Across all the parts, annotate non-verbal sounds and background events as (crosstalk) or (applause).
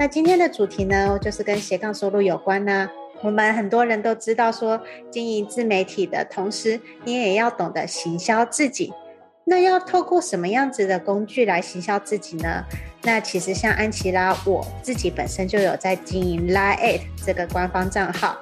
那今天的主题呢，就是跟斜杠收入有关呢、我们很多人都知道说，经营自媒体的同时，你也要懂得行销自己。那要透过什么样子的工具来行销自己呢？那其实像安琪拉，我自己本身就有在经营 LINE@ 这个官方账号。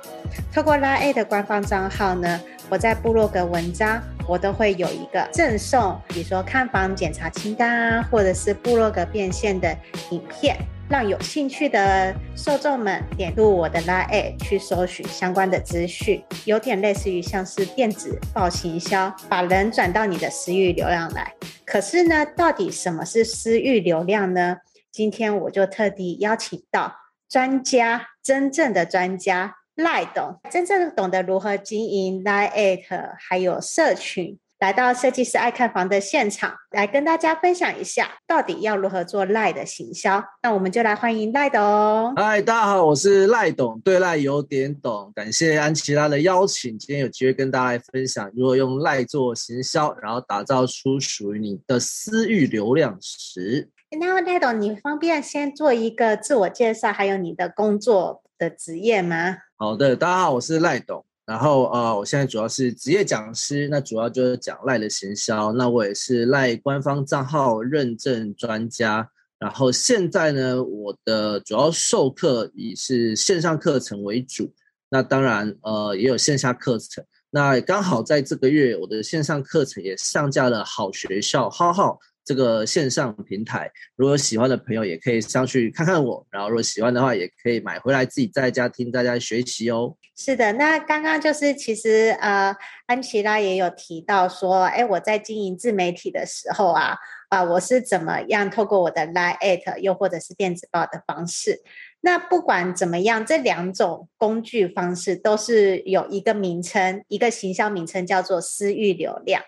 透过 LINE@ 的官方账号呢，我在部落格文章，我都会有一个赠送，比如说看房检查清单啊，或者是部落格变现的影片。让有兴趣的受众们点入我的 LINE 去搜寻相关的资讯，有点类似于像是电子报行销，把人转到你的私域流量来。可是呢，到底什么是私域流量呢？今天我就特地邀请到专家，真正的专家赖董，真正懂得如何经营 LINE 还有社群。来到设计师爱看房的现场，来跟大家分享一下，到底要如何做赖的行销。那我们就来欢迎赖董。嗨，大家好，我是赖董，对赖有点懂。感谢安琪拉的邀请，今天有机会跟大家来分享如何用赖做行销，然后打造出属于你的私域流量池。那赖董，你方便先做一个自我介绍，还有你的工作的职业吗？好的，大家好，我是赖董。然后呃，我现在主要是职业讲师，那主要就是讲赖的行销。那我也是赖官方账号认证专家。然后现在呢，我的主要授课以是线上课程为主。那当然呃，也有线下课程。那刚好在这个月，我的线上课程也上架了好学校好好。这个线上平台，如果喜欢的朋友也可以上去看看我，然后如果喜欢的话，也可以买回来自己在家听，大家学习哦。是的，那刚刚就是其实呃，安琪拉也有提到说，哎，我在经营自媒体的时候啊，啊、我是怎么样透过我的 LINE@ 又或者是电子报的方式。那不管怎么样，这两种工具方式都是有一个名称，一个行销名称叫做私域流量。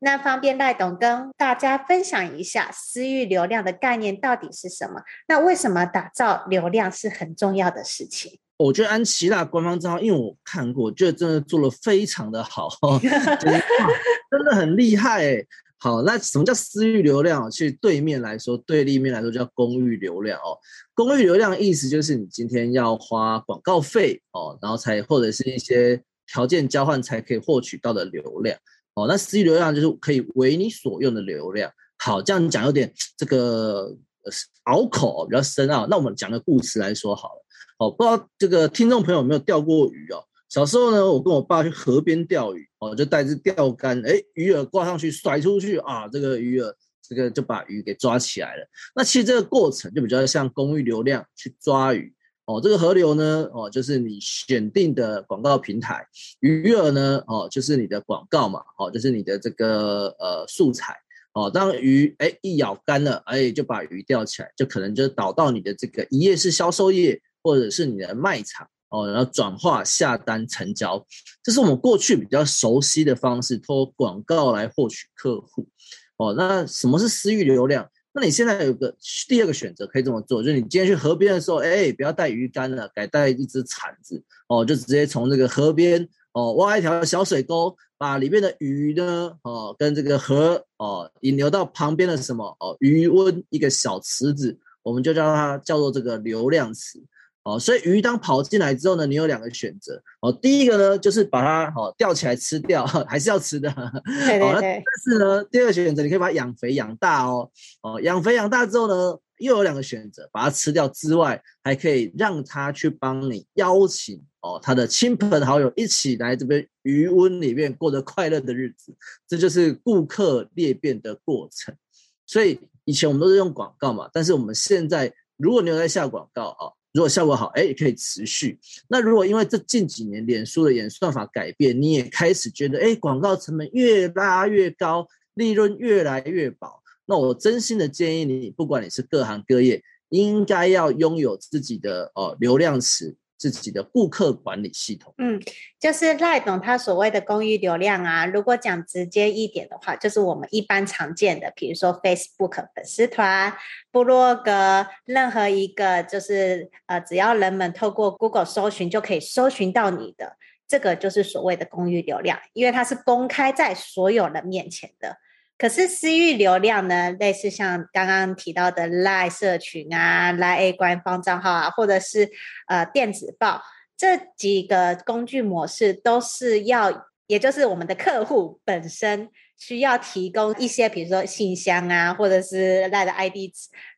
那方便赖董跟大家分享一下私域流量的概念到底是什么？那为什么打造流量是很重要的事情？我觉得安琪拉官方账号，因为我看过，觉得真的做得非常的好，(laughs) 真的很厉害。好，那什么叫私域流量？其实对面来说，对立面来说叫公域流量哦。公域流量意思就是你今天要花广告费哦，然后才或者是一些条件交换才可以获取到的流量。哦，那私域流量就是可以为你所用的流量。好，这样讲有点这个拗口，比较深奥。那我们讲个故事来说好了。哦，不知道这个听众朋友有没有钓过鱼哦？小时候呢，我跟我爸去河边钓鱼，哦，就带着钓竿，哎，鱼饵挂上去，甩出去啊，这个鱼饵这个就把鱼给抓起来了。那其实这个过程就比较像公域流量去抓鱼。哦，这个河流呢，哦，就是你选定的广告平台；鱼饵呢，哦，就是你的广告嘛，哦，就是你的这个呃素材。哦，当鱼哎一咬干了，哎，就把鱼钓起来，就可能就导到你的这个一页式销售页，或者是你的卖场，哦，然后转化下单成交。这是我们过去比较熟悉的方式，通过广告来获取客户。哦，那什么是私域流量？那你现在有个第二个选择可以这么做，就是你今天去河边的时候，哎，不要带鱼竿了，改带一只铲子哦，就直接从这个河边哦挖一条小水沟，把里面的鱼呢哦跟这个河哦引流到旁边的什么哦鱼温一个小池子，我们就叫它叫做这个流量池。哦，所以鱼当跑进来之后呢，你有两个选择。哦，第一个呢，就是把它哦钓起来吃掉，(laughs) 还是要吃的。(laughs) 对对对。但是呢，第二个选择，你可以把它养肥养大哦。哦，养肥养大之后呢，又有两个选择，把它吃掉之外，还可以让它去帮你邀请哦他的亲朋好友一起来这边鱼温里面过着快乐的日子。这就是顾客裂变的过程。所以以前我们都是用广告嘛，但是我们现在如果你有在下广告啊。如果效果好，哎，也可以持续。那如果因为这近几年脸书的演算法改变，你也开始觉得，哎，广告成本越拉越高，利润越来越薄，那我真心的建议你，不管你是各行各业，应该要拥有自己的呃流量池，自己的顾客管理系统。嗯，就是赖董他所谓的公域流量啊，如果讲直接一点的话，就是我们一般常见的，比如说 Facebook 粉丝团、部落格，任何一个就是呃，只要人们透过 Google 搜寻就可以搜寻到你的，这个就是所谓的公域流量，因为它是公开在所有人面前的。可是私域流量呢，类似像刚刚提到的 LINE 社群啊、LINE A 官方账号啊，或者是呃电子报这几个工具模式，都是要，也就是我们的客户本身需要提供一些，比如说信箱啊，或者是 LINE 的 ID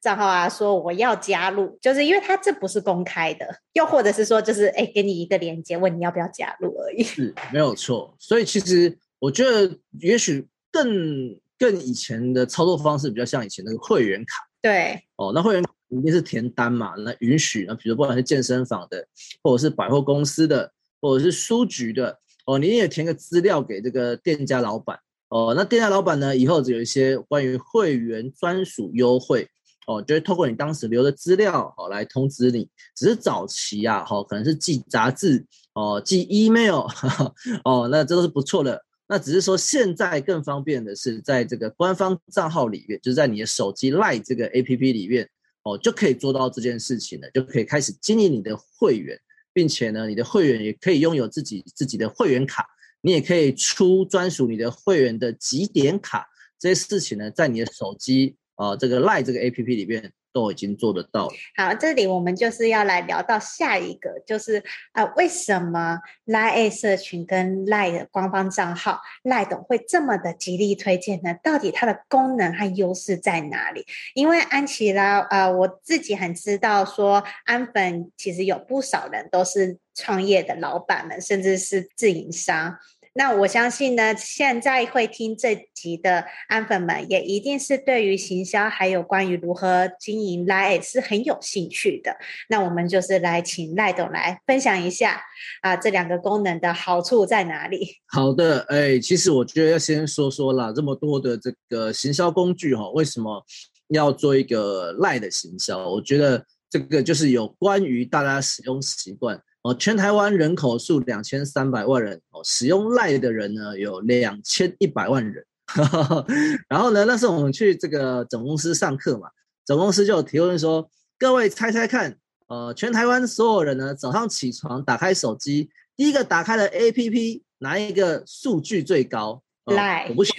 账号啊，说我要加入，就是因为它这不是公开的，又或者是说就是哎，给你一个链接，问你要不要加入而已。是，没有错。所以其实我觉得，也许更。更以前的操作方式比较像以前那个会员卡，对，哦，那会员卡一定是填单嘛，那允许，那比如不管是健身房的，或者是百货公司的，或者是书局的，哦，你也填个资料给这个店家老板，哦，那店家老板呢，以后只有一些关于会员专属优惠，哦，就会透过你当时留的资料，哦，来通知你，只是早期啊，哦，可能是寄杂志，哦，寄 email，(laughs) 哦，那这都是不错的。那只是说，现在更方便的是，在这个官方账号里面，就是在你的手机 LINE 这个 APP 里面，哦，就可以做到这件事情了，就可以开始经营你的会员，并且呢，你的会员也可以拥有自己自己的会员卡，你也可以出专属你的会员的集点卡，这些事情呢，在你的手机啊、呃、这个 LINE 这个 APP 里面。都已经做得到。好，这里我们就是要来聊到下一个，就是啊、呃，为什么 LINE@ 社群跟 LINE 的官方账号赖董会这么的极力推荐呢？到底它的功能和优势在哪里？因为安琪拉啊、我自己很知道说，安粉其实有不少人都是创业的老板们，甚至是自营商。那我相信呢，现在会听这集的安粉们，也一定是对于行销还有关于如何经营 LINE 是很有兴趣的。那我们就是来请赖董来分享一下啊，这两个功能的好处在哪里？好的，哎，其实我觉得要先说说啦，这么多的这个行销工具哈，为什么要做一个 LINE 的行销？我觉得这个就是有关于大家使用习惯。哦，全台湾人口数两千三百万人，哦，使用 LINE 的人呢有两千一百万人。(laughs) 然后呢，那时候我们去这个总公司上课嘛，总公司就有提问说，各位猜猜看，呃，全台湾所有人呢早上起床打开手机，第一个打开的 APP 哪一个数据最高？LINE，我不信。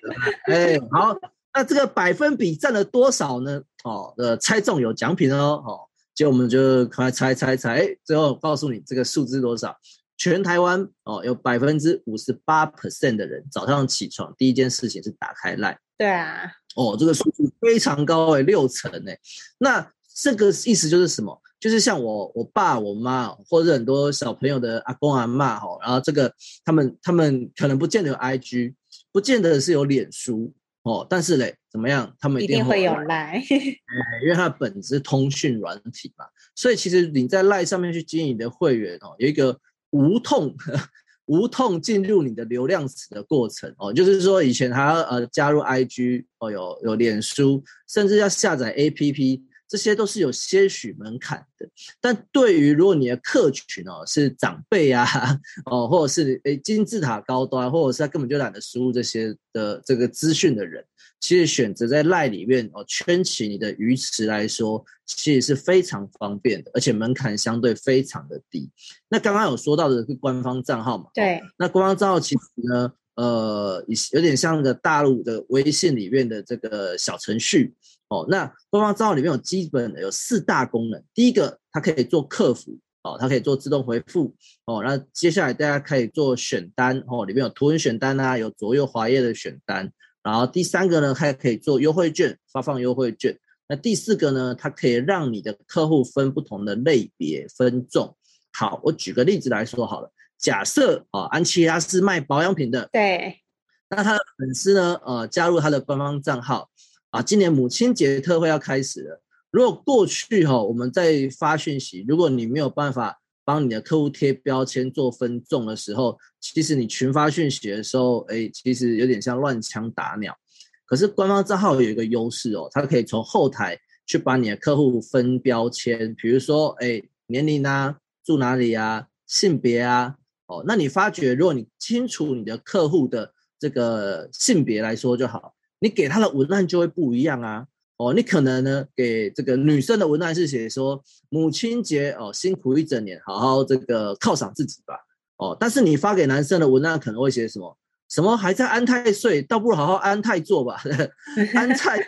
(laughs) 哎，好，那这个百分比占了多少呢？哦，呃，猜中有奖品哦，哦。结果我们就快猜猜猜，哎，最后告诉你这个数字多少？全台湾哦，有百分之五十八 percent 的人早上起床第一件事情是打开 LINE。对啊，哦，这个数字非常高哎，六成哎。那这个意思就是什么？就是像我我爸我妈或者很多小朋友的阿公阿嬷哈，然后这个他们他们可能不见得有 IG，不见得是有脸书。哦，但是嘞，怎么样？他们一定会有 LINE，因为它本质是通讯软体嘛，所以其实你在 LINE 上面去经营你的会员哦，有一个无痛 (laughs) 无痛进入你的流量池的过程哦，就是说以前还要呃加入 IG 哦，有有脸书，甚至要下载 APP。这些都是有些许门槛的，但对于如果你的客群哦是长辈啊，哦或者是诶金字塔高端，或者是他根本就懒得输入这些的这个资讯的人，其实选择在 LINE 里面哦圈起你的鱼池来说，其实是非常方便的，而且门槛相对非常的低。那刚刚有说到的是官方账号嘛？对，那官方账号其实呢，呃，有点像个大陆的微信里面的这个小程序。哦，那官方账号里面有基本的有四大功能。第一个，它可以做客服，哦，它可以做自动回复，哦，那接下来大家可以做选单，哦，里面有图文选单啊，有左右滑页的选单。然后第三个呢，它可以做优惠券，发放优惠券。那第四个呢，它可以让你的客户分不同的类别分众。好，我举个例子来说好了，假设啊，安琪拉是卖保养品的，对，那他的粉丝呢，呃，加入他的官方账号。啊，今年母亲节特惠要开始了。如果过去哈，我们在发讯息，如果你没有办法帮你的客户贴标签做分众的时候，其实你群发讯息的时候，哎，其实有点像乱枪打鸟。可是官方账号有一个优势哦，它可以从后台去把你的客户分标签，比如说哎，年龄啊、住哪里啊，性别啊，哦，那你发觉，如果你清楚你的客户的这个性别来说就好，你给他的文案就会不一样啊。哦，你可能呢给这个女生的文案是写说母亲节哦，辛苦一整年，好好这个犒赏自己吧。哦，但是你发给男生的文案可能会写什么？什么还在安泰岁，倒不如好好安泰做吧。(laughs) 安泰做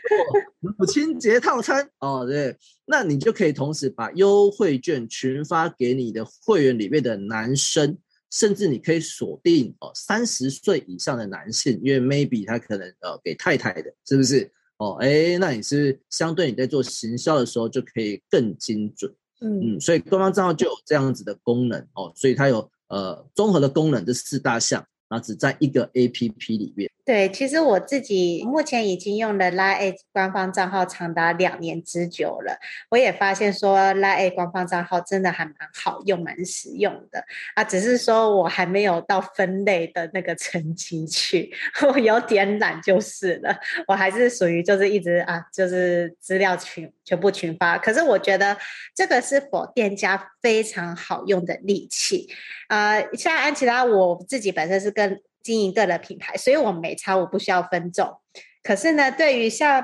母亲节套餐哦，对，那你就可以同时把优惠券群发给你的会员里面的男生，甚至你可以锁定哦三十岁以上的男性，因为 maybe 他可能呃给太太的，是不是？哦，哎，那你是相对你在做行销的时候就可以更精准，嗯嗯，所以官方账号就有这样子的功能哦，所以它有呃综合的功能，这四大项。然后只在一个 APP 里面。对，其实我自己目前已经用了 LINE@ 官方账号长达两年之久了。我也发现说 LINE@ 官方账号真的还蛮好用，蛮实用的啊。只是说我还没有到分类的那个层级去，(laughs) 我有点懒就是了。我还是属于就是一直啊，就是资料群全部群发。可是我觉得这个是否店家非常好用的利器啊。像安琪拉，我自己本身是跟经营个人品牌，所以我没差，我不需要分众。可是呢，对于像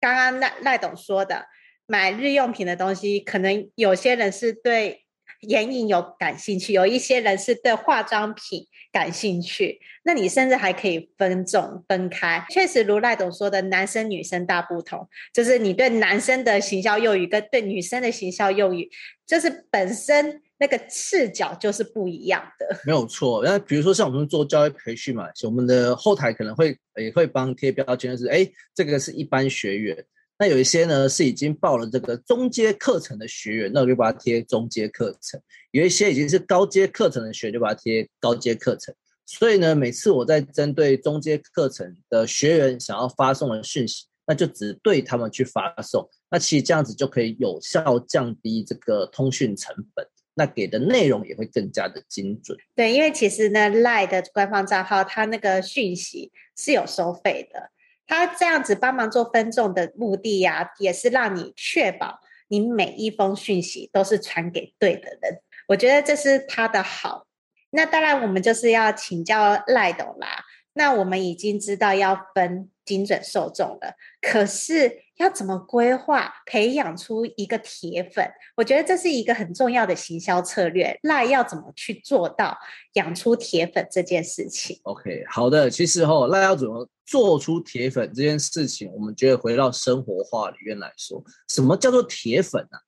刚刚赖赖董说的，买日用品的东西，可能有些人是对眼影有感兴趣，有一些人是对化妆品感兴趣。那你甚至还可以分众分开。确实如赖董说的，男生女生大不同，就是你对男生的行销用语跟对女生的行销用语，就是本身。那个视角就是不一样的，没有错。那比如说像我们做教育培训嘛，我们的后台可能会也会帮贴标签，是哎，这个是一般学员。那有一些呢是已经报了这个中阶课程的学员，那我就把它贴中阶课程；有一些已经是高阶课程的学员，就把它贴高阶课程。所以呢，每次我在针对中阶课程的学员想要发送的讯息，那就只对他们去发送。那其实这样子就可以有效降低这个通讯成本。那给的内容也会更加的精准。对，因为其实呢赖的官方账号它那个讯息是有收费的。它这样子帮忙做分众的目的呀、也是让你确保你每一封讯息都是传给对的人。我觉得这是它的好。那当然，我们就是要请教赖董啦。那我们已经知道要分精准受众了，可是要怎么规划培养出一个铁粉？我觉得这是一个很重要的行销策略。赖要怎么去做到养出铁粉这件事情？OK，好的，其实哈，赖要怎么做出铁粉这件事情，我们觉得回到生活化里面来说，什么叫做铁粉啊？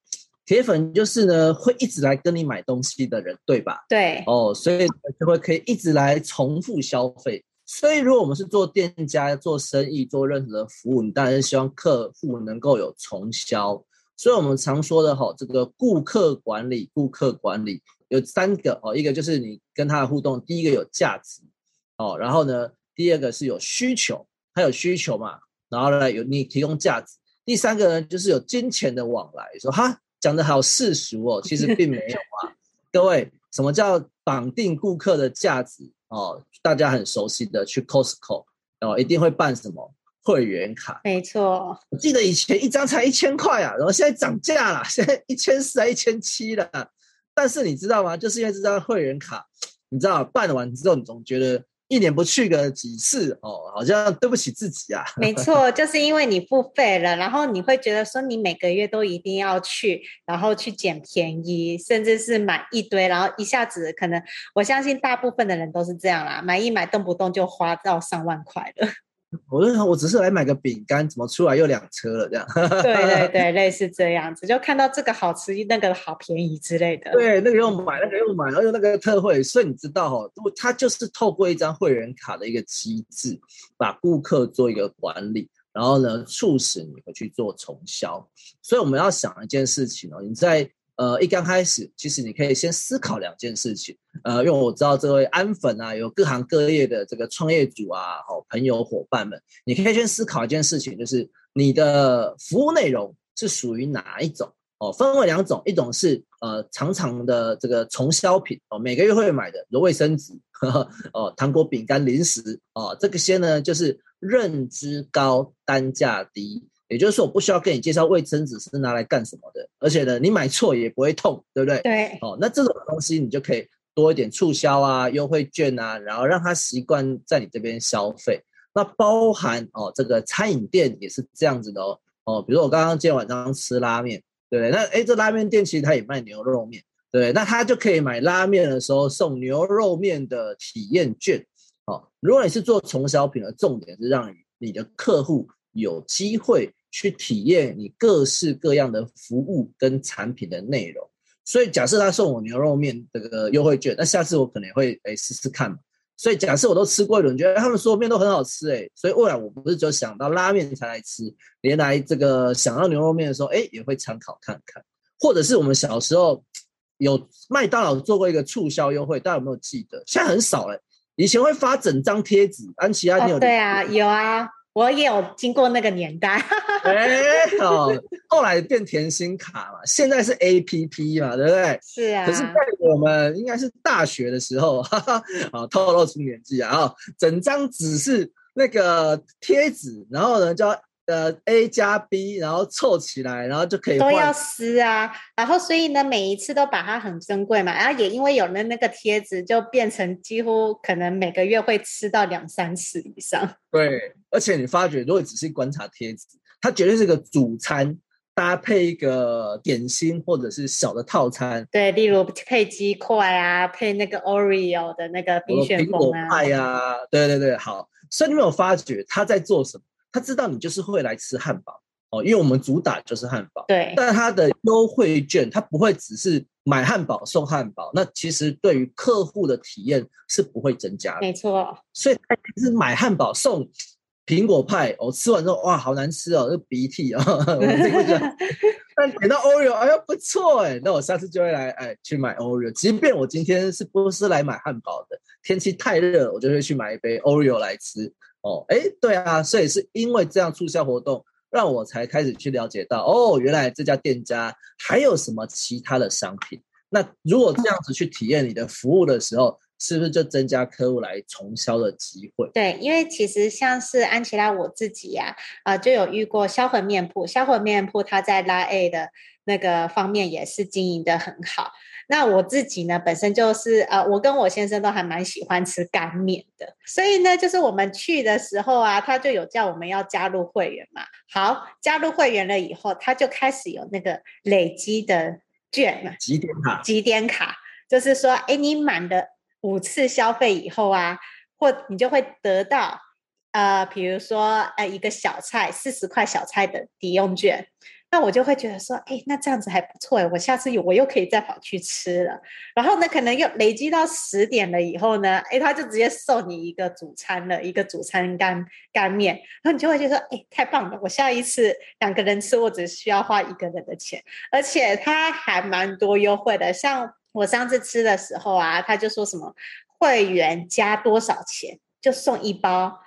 铁粉就是呢，会一直来跟你买东西的人，对吧？对，哦，所以就会可以一直来重复消费。所以，如果我们是做店家、做生意、做任何的服务，你当然是希望客户能够有重销。所以我们常说的哈，这个顾客管理，顾客管理有三个哦，一个就是你跟他的互动，第一个有价值哦，然后呢，第二个是有需求，他有需求嘛，然后呢有你提供价值，第三个呢就是有金钱的往来。说哈，讲的好世俗哦，其实并没有啊。(laughs) 各位，什么叫绑定顾客的价值？哦，大家很熟悉的去 Costco，哦，一定会办什么会员卡？没错，我记得以前一张才一千块啊，然后现在涨价了，现在一千四还一千七了。但是你知道吗？就是因为这张会员卡，你知道办完之后，你总觉得。一年不去个几次哦，好像对不起自己啊。(laughs) 没错，就是因为你付费了，然后你会觉得说你每个月都一定要去，然后去捡便宜，甚至是买一堆，然后一下子可能，我相信大部分的人都是这样啦，买一买动不动就花到上万块了。我就说，我只是来买个饼干，怎么出来又两车了？这样。(laughs) 对对对，类似这样子，就看到这个好吃，那个好便宜之类的。对，那个又买，那个又买，然后又那个特惠，所以你知道哈，它就是透过一张会员卡的一个机制，把顾客做一个管理，然后呢，促使你回去做重销。所以我们要想一件事情哦，你在。呃，一刚开始，其实你可以先思考两件事情。呃，因为我知道这位安粉啊，有各行各业的这个创业主啊，好朋友伙伴们，你可以先思考一件事情，就是你的服务内容是属于哪一种？哦，分为两种，一种是呃常常的这个重销品哦，每个月会买的，比如卫生纸、呵呵哦，糖果、饼干、零食哦，这个些呢就是认知高、单价低。也就是说，我不需要跟你介绍卫生纸是拿来干什么的，而且呢，你买错也不会痛，对不对？对。哦，那这种东西你就可以多一点促销啊、优惠券啊，然后让他习惯在你这边消费。那包含哦，这个餐饮店也是这样子的哦。哦，比如我刚刚今天晚上吃拉面，对不对？那诶，这拉面店其实他也卖牛肉面，对对？那他就可以买拉面的时候送牛肉面的体验券。哦，如果你是做从小品的，重点是让你的客户有机会。去体验你各式各样的服务跟产品的内容，所以假设他送我牛肉面这个优惠券，那下次我可能会哎试试看嘛。所以假设我都吃过一轮，觉得他们所有面都很好吃哎，所以未来我不是就想到拉面才来吃，连来这个想要牛肉面的时候，哎也会参考看看。或者是我们小时候有麦当劳做过一个促销优惠，大家有没有记得？现在很少哎，以前会发整张贴纸，安琪拉你有、哦？对啊，有啊。我也有经过那个年代，哎、欸，哦，后来变甜心卡嘛，现在是 APP 嘛，对不对？是啊。可是在我们应该是大学的时候，(laughs) 哈哈，啊，透露出年纪啊，整张纸是那个贴纸，然后呢叫。呃，A 加 B，然后凑起来，然后就可以都要撕啊，然后所以呢，每一次都把它很珍贵嘛，然后也因为有了那个贴纸，就变成几乎可能每个月会吃到两三次以上。对，而且你发觉，如果仔细观察贴纸，它绝对是个主餐搭配一个点心或者是小的套餐。对，例如配鸡块啊，配那个 Oreo 的那个冰旋风啊，派呀，对对对，好。所以你没有发觉他在做什么？他知道你就是会来吃汉堡哦，因为我们主打就是汉堡。对，但他的优惠券，他不会只是买汉堡送汉堡，那其实对于客户的体验是不会增加的。没错，所以他是买汉堡送苹果派，我、哦、吃完之后哇，好难吃哦，这鼻涕啊、哦，(laughs) 我这会觉得。(laughs) 但点到 Oreo，哎呀不错哎，那我下次就会来哎去买 Oreo，即便我今天是不是来买汉堡的，天气太热，我就会去买一杯 Oreo 来吃。哦，哎，对啊，所以是因为这样促销活动，让我才开始去了解到，哦，原来这家店家还有什么其他的商品。那如果这样子去体验你的服务的时候，是不是就增加客户来重销的机会？对，因为其实像是安琪拉我自己呀、啊，啊、呃，就有遇过销魂面铺，销魂面铺它在拉 A 的那个方面也是经营的很好。那我自己呢，本身就是呃，我跟我先生都还蛮喜欢吃干面的，所以呢，就是我们去的时候啊，他就有叫我们要加入会员嘛。好，加入会员了以后，他就开始有那个累积的券嘛，几点卡，几点卡，就是说，哎，你满了五次消费以后啊，或你就会得到呃，比如说呃，一个小菜四十块小菜的抵用券。那我就会觉得说，哎，那这样子还不错哎，我下次有我又可以再跑去吃了。然后呢，可能又累积到十点了以后呢，哎，他就直接送你一个主餐了，一个主餐干干面。然后你就会觉得说，哎，太棒了！我下一次两个人吃，我只需要花一个人的钱，而且他还蛮多优惠的。像我上次吃的时候啊，他就说什么会员加多少钱就送一包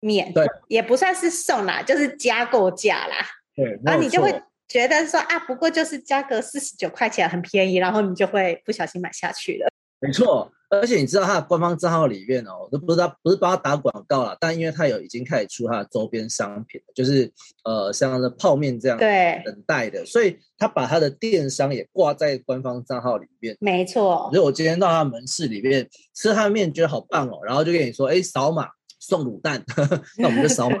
面，对，也不算是送啦，就是加购价啦。对然后你就会觉得说啊，不过就是加个四十九块钱，很便宜，然后你就会不小心买下去了。没错，而且你知道他的官方账号里面哦，都不知道不是帮他打广告了，但因为他有已经开始出他的周边商品，就是呃像的泡面这样对等待的，所以他把他的电商也挂在官方账号里面。没错，所以我今天到他门市里面吃他的面，觉得好棒哦，然后就跟你说，哎，扫码送卤蛋，(laughs) 那我们就扫码。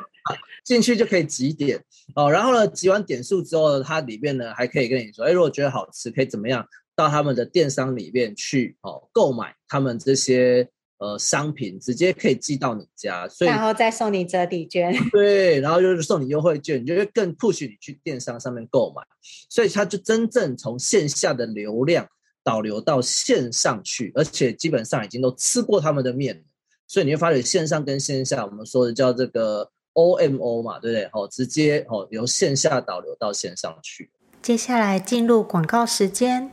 进去就可以集点哦，然后呢，集完点数之后呢，它里面呢还可以跟你说，哎，如果觉得好吃，可以怎么样到他们的电商里面去哦，购买他们这些呃商品，直接可以寄到你家，所以然后再送你折抵券，(laughs) 对，然后就是送你优惠券，你就会更 push 你去电商上面购买，所以它就真正从线下的流量导流到线上去，而且基本上已经都吃过他们的面，所以你会发觉线上跟线下，我们说的叫这个。OMO 嘛，对不对？哦，直接哦由线下导流到线上去。接下来进入广告时间。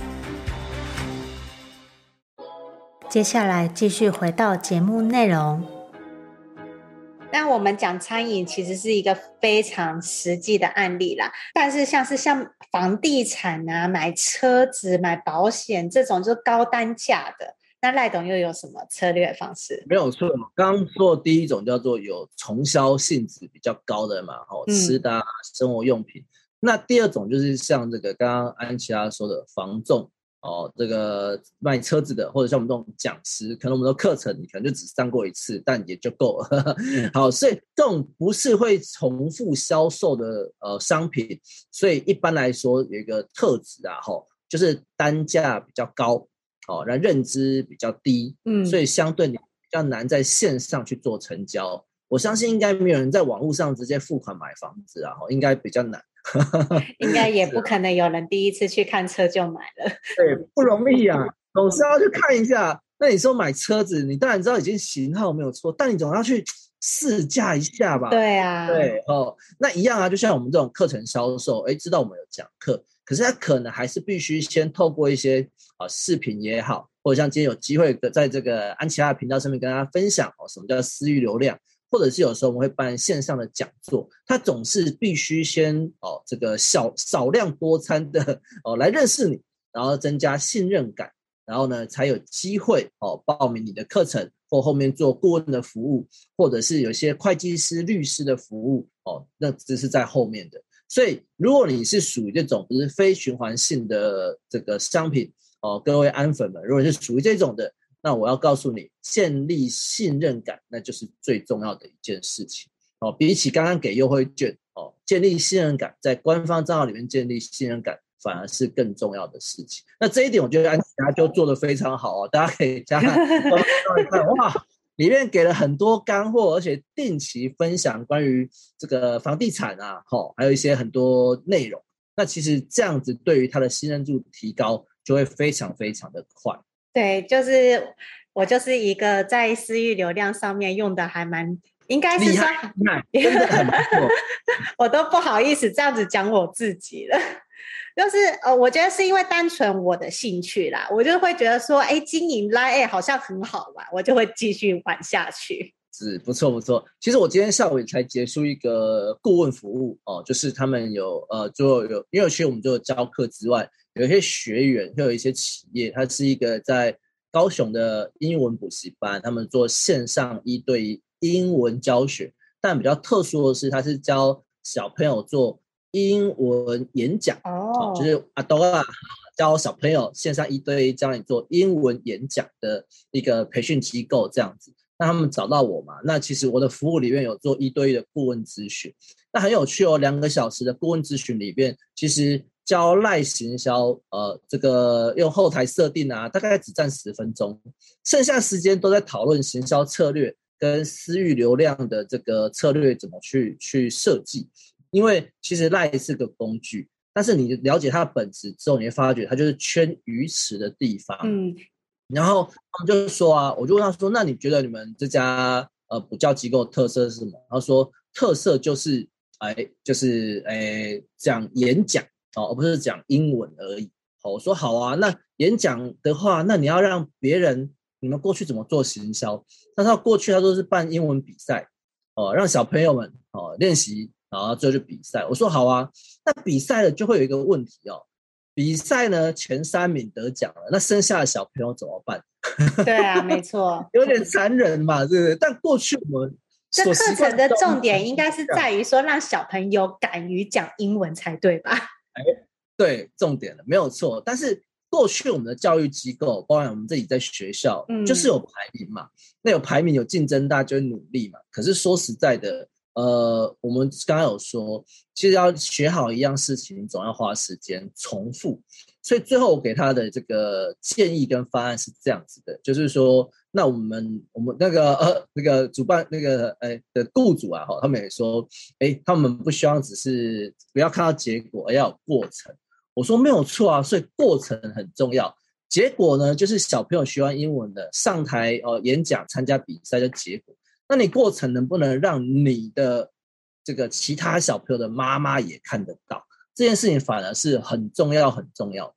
接下来继续回到节目内容。那我们讲餐饮其实是一个非常实际的案例啦，但是像是像房地产啊、买车子、买保险这种就是高单价的，那赖董又有什么策略方式？没有错，刚刚说的第一种叫做有重销性质比较高的嘛，哦，吃的、啊、生活用品。嗯、那第二种就是像这个刚刚安琪拉说的房仲。哦，这个卖车子的，或者像我们这种讲师，可能我们的课程你可能就只上过一次，但也就够了。(laughs) 好，所以这种不是会重复销售的呃商品，所以一般来说有一个特质啊，吼，就是单价比较高，哦，然后认知比较低，嗯，所以相对你比较难在线上去做成交。我相信应该没有人在网络上直接付款买房子啊，应该比较难。(laughs) 应该也不可能有人第一次去看车就买了，对，不容易啊，总是要去看一下。那你说买车子，你当然知道已经型号没有错，但你总要去试驾一下吧？对啊，对哦，那一样啊，就像我们这种课程销售，哎，知道我们有讲课，可是他可能还是必须先透过一些啊视频也好，或者像今天有机会在这个安琪拉的频道上面跟大家分享哦，什么叫私域流量。或者是有时候我们会办线上的讲座，他总是必须先哦这个小少量多餐的哦来认识你，然后增加信任感，然后呢才有机会哦报名你的课程或后面做顾问的服务，或者是有些会计师、律师的服务哦，那只是在后面的。所以如果你是属于这种就是非循环性的这个商品哦，各位安粉们，如果是属于这种的。那我要告诉你，建立信任感，那就是最重要的一件事情哦。比起刚刚给优惠券哦，建立信任感，在官方账号里面建立信任感，反而是更重要的事情。那这一点，我觉得安琪拉就做得非常好哦。大家可以加 (laughs) 看，哇，里面给了很多干货，而且定期分享关于这个房地产啊，哈，还有一些很多内容。那其实这样子，对于他的信任度提高，就会非常非常的快。对，就是我就是一个在私域流量上面用的还蛮，应该是说，(laughs) 真的很 (laughs) 我都不好意思这样子讲我自己了。就是呃，我觉得是因为单纯我的兴趣啦，我就会觉得说，哎，经营 LINE 好像很好玩，我就会继续玩下去。是不错不错。其实我今天下午也才结束一个顾问服务哦，就是他们有呃就有，因为其实我们就有教课之外，有一些学员，会有一些企业，它是一个在高雄的英文补习班，他们做线上一对一英文教学，但比较特殊的是，他是教小朋友做英文演讲哦，就是阿多啊教小朋友线上一对一教你做英文演讲的一个培训机构这样子。那他们找到我嘛？那其实我的服务里面有做一对一的顾问咨询，那很有趣哦。两个小时的顾问咨询里面，其实教赖行销，呃，这个用后台设定啊，大概只占十分钟，剩下时间都在讨论行销策略跟私域流量的这个策略怎么去去设计。因为其实赖是个工具，但是你了解它的本质之后，你会发觉它就是圈鱼池的地方。嗯。然后他们就说啊，我就问他说：“那你觉得你们这家呃补教机构特色是什么？”他说：“特色就是哎，就是哎讲演讲哦，而不是讲英文而已。”好，我说好啊。那演讲的话，那你要让别人，你们过去怎么做行销？那他过去他都是办英文比赛哦，让小朋友们哦练习，然后最后就比赛。我说好啊。那比赛了就会有一个问题哦。比赛呢，前三名得奖了，那剩下的小朋友怎么办？(laughs) 对啊，没错，有点残忍嘛，对不对？但过去我们这课程的重点应该是在于说，让小朋友敢于讲英文才对吧？哎，对，重点了，没有错。但是过去我们的教育机构，包含我们自己在学校，嗯，就是有排名嘛，那有排名有竞争，大家就会努力嘛。可是说实在的。呃，我们刚刚有说，其实要学好一样事情，总要花时间重复。所以最后我给他的这个建议跟方案是这样子的，就是说，那我们我们那个呃那个主办那个哎的雇主啊，哈，他们也说，哎，他们不希望只是不要看到结果，而要有过程。我说没有错啊，所以过程很重要。结果呢，就是小朋友学完英文的上台哦、呃、演讲、参加比赛的结果。那你过程能不能让你的这个其他小朋友的妈妈也看得到这件事情，反而是很重要很重要的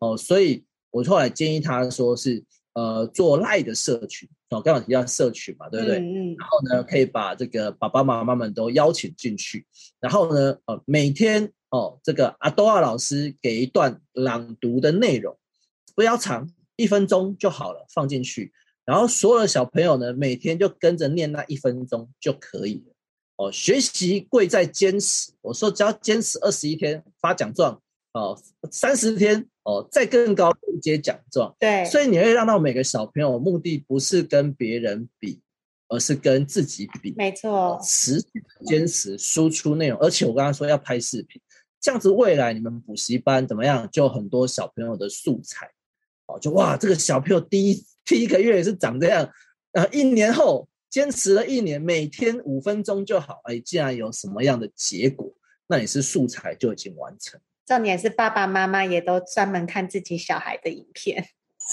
哦。所以我后来建议他说是呃做 LINE 的社群哦，刚刚提到社群嘛，对不对？嗯嗯。然后呢，可以把这个爸爸妈妈们都邀请进去，然后呢，呃，每天哦，这个阿多亚老师给一段朗读的内容，不要长，一分钟就好了，放进去。然后所有的小朋友呢，每天就跟着念那一分钟就可以了。哦，学习贵在坚持。我说只要坚持二十一天发奖状，哦，三十天哦，再更高一阶奖状。对，所以你会让到每个小朋友目的不是跟别人比，而是跟自己比。没错，持续坚持输出内容，而且我刚刚说要拍视频，这样子未来你们补习班怎么样？就很多小朋友的素材。哦，就哇，这个小朋友第一。第一个月也是长这样，呃，一年后坚持了一年，每天五分钟就好。哎，既然有什么样的结果，那也是素材就已经完成。重点是爸爸妈妈也都专门看自己小孩的影片。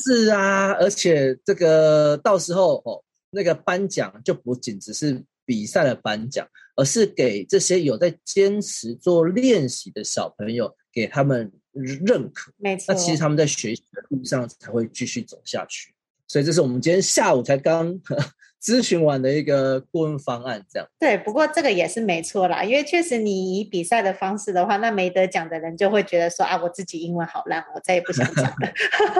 是啊，而且这个到时候哦，那个颁奖就不仅只是比赛的颁奖，而是给这些有在坚持做练习的小朋友，给他们认可。没错，那其实他们在学习的路上才会继续走下去。所以这是我们今天下午才刚咨询完的一个顾问方案，这样。对，不过这个也是没错啦，因为确实你以比赛的方式的话，那没得奖的人就会觉得说啊，我自己英文好烂，我再也不想讲了。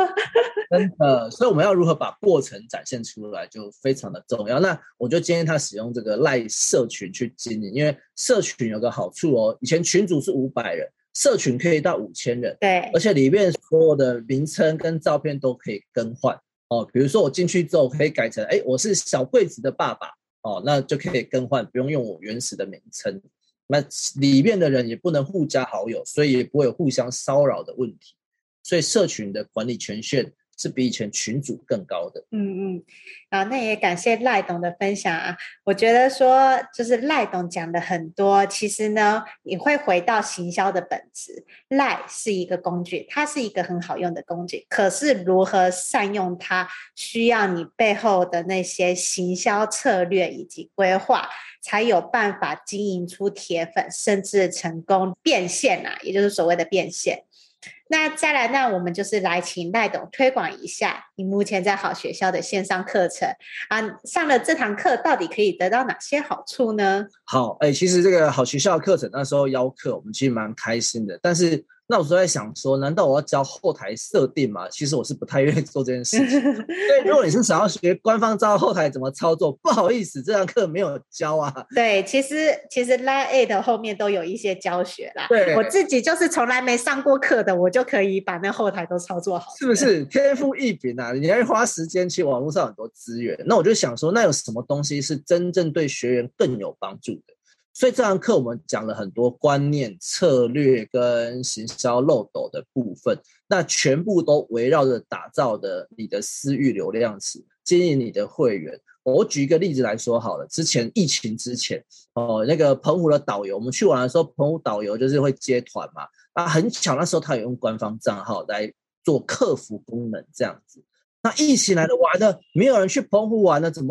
(laughs) 真的，所以我们要如何把过程展现出来，就非常的重要。那我就建议他使用这个 LINE 社群去经营，因为社群有个好处哦，以前群主是五百人，社群可以到五千人，对，而且里面所有的名称跟照片都可以更换。哦，比如说我进去之后可以改成，哎，我是小桂子的爸爸，哦，那就可以更换，不用用我原始的名称。那里面的人也不能互加好友，所以也不会有互相骚扰的问题。所以社群的管理权限，是比以前群组更高的。嗯嗯，啊，那也感谢赖董的分享啊。我觉得说，就是赖董讲的很多，其实呢，你会回到行销的本质。赖是一个工具，它是一个很好用的工具，可是如何善用它，需要你背后的那些行销策略以及规划，才有办法经营出铁粉，甚至成功变现啊，也就是所谓的变现。那再来，那我们就是来请赖董推广一下你目前在好学校的线上课程啊，上了这堂课到底可以得到哪些好处呢？好，哎、其实这个好学校课程那时候邀课，我们其实蛮开心的，但是。那我就在想说，难道我要教后台设定吗？其实我是不太愿意做这件事情。所以如果你是想要学官方账号后台怎么操作，不好意思，这堂课没有教啊。对，其实其实 LINE@ 的后面都有一些教学啦。对，我自己就是从来没上过课的，我就可以把那后台都操作好。是不是天赋异禀啊？你要花时间去网络上很多资源。那我就想说，那有什么东西是真正对学员更有帮助的？所以这堂课我们讲了很多观念、策略跟行销漏斗的部分，那全部都围绕着打造的你的私域流量池，经营你的会员。我举一个例子来说好了，之前疫情之前，哦，那个澎湖的导游，我们去玩的时候，澎湖导游就是会接团嘛，啊，很巧那时候他有用官方账号来做客服功能这样子。那疫情来了，完了，没有人去澎湖玩了，怎么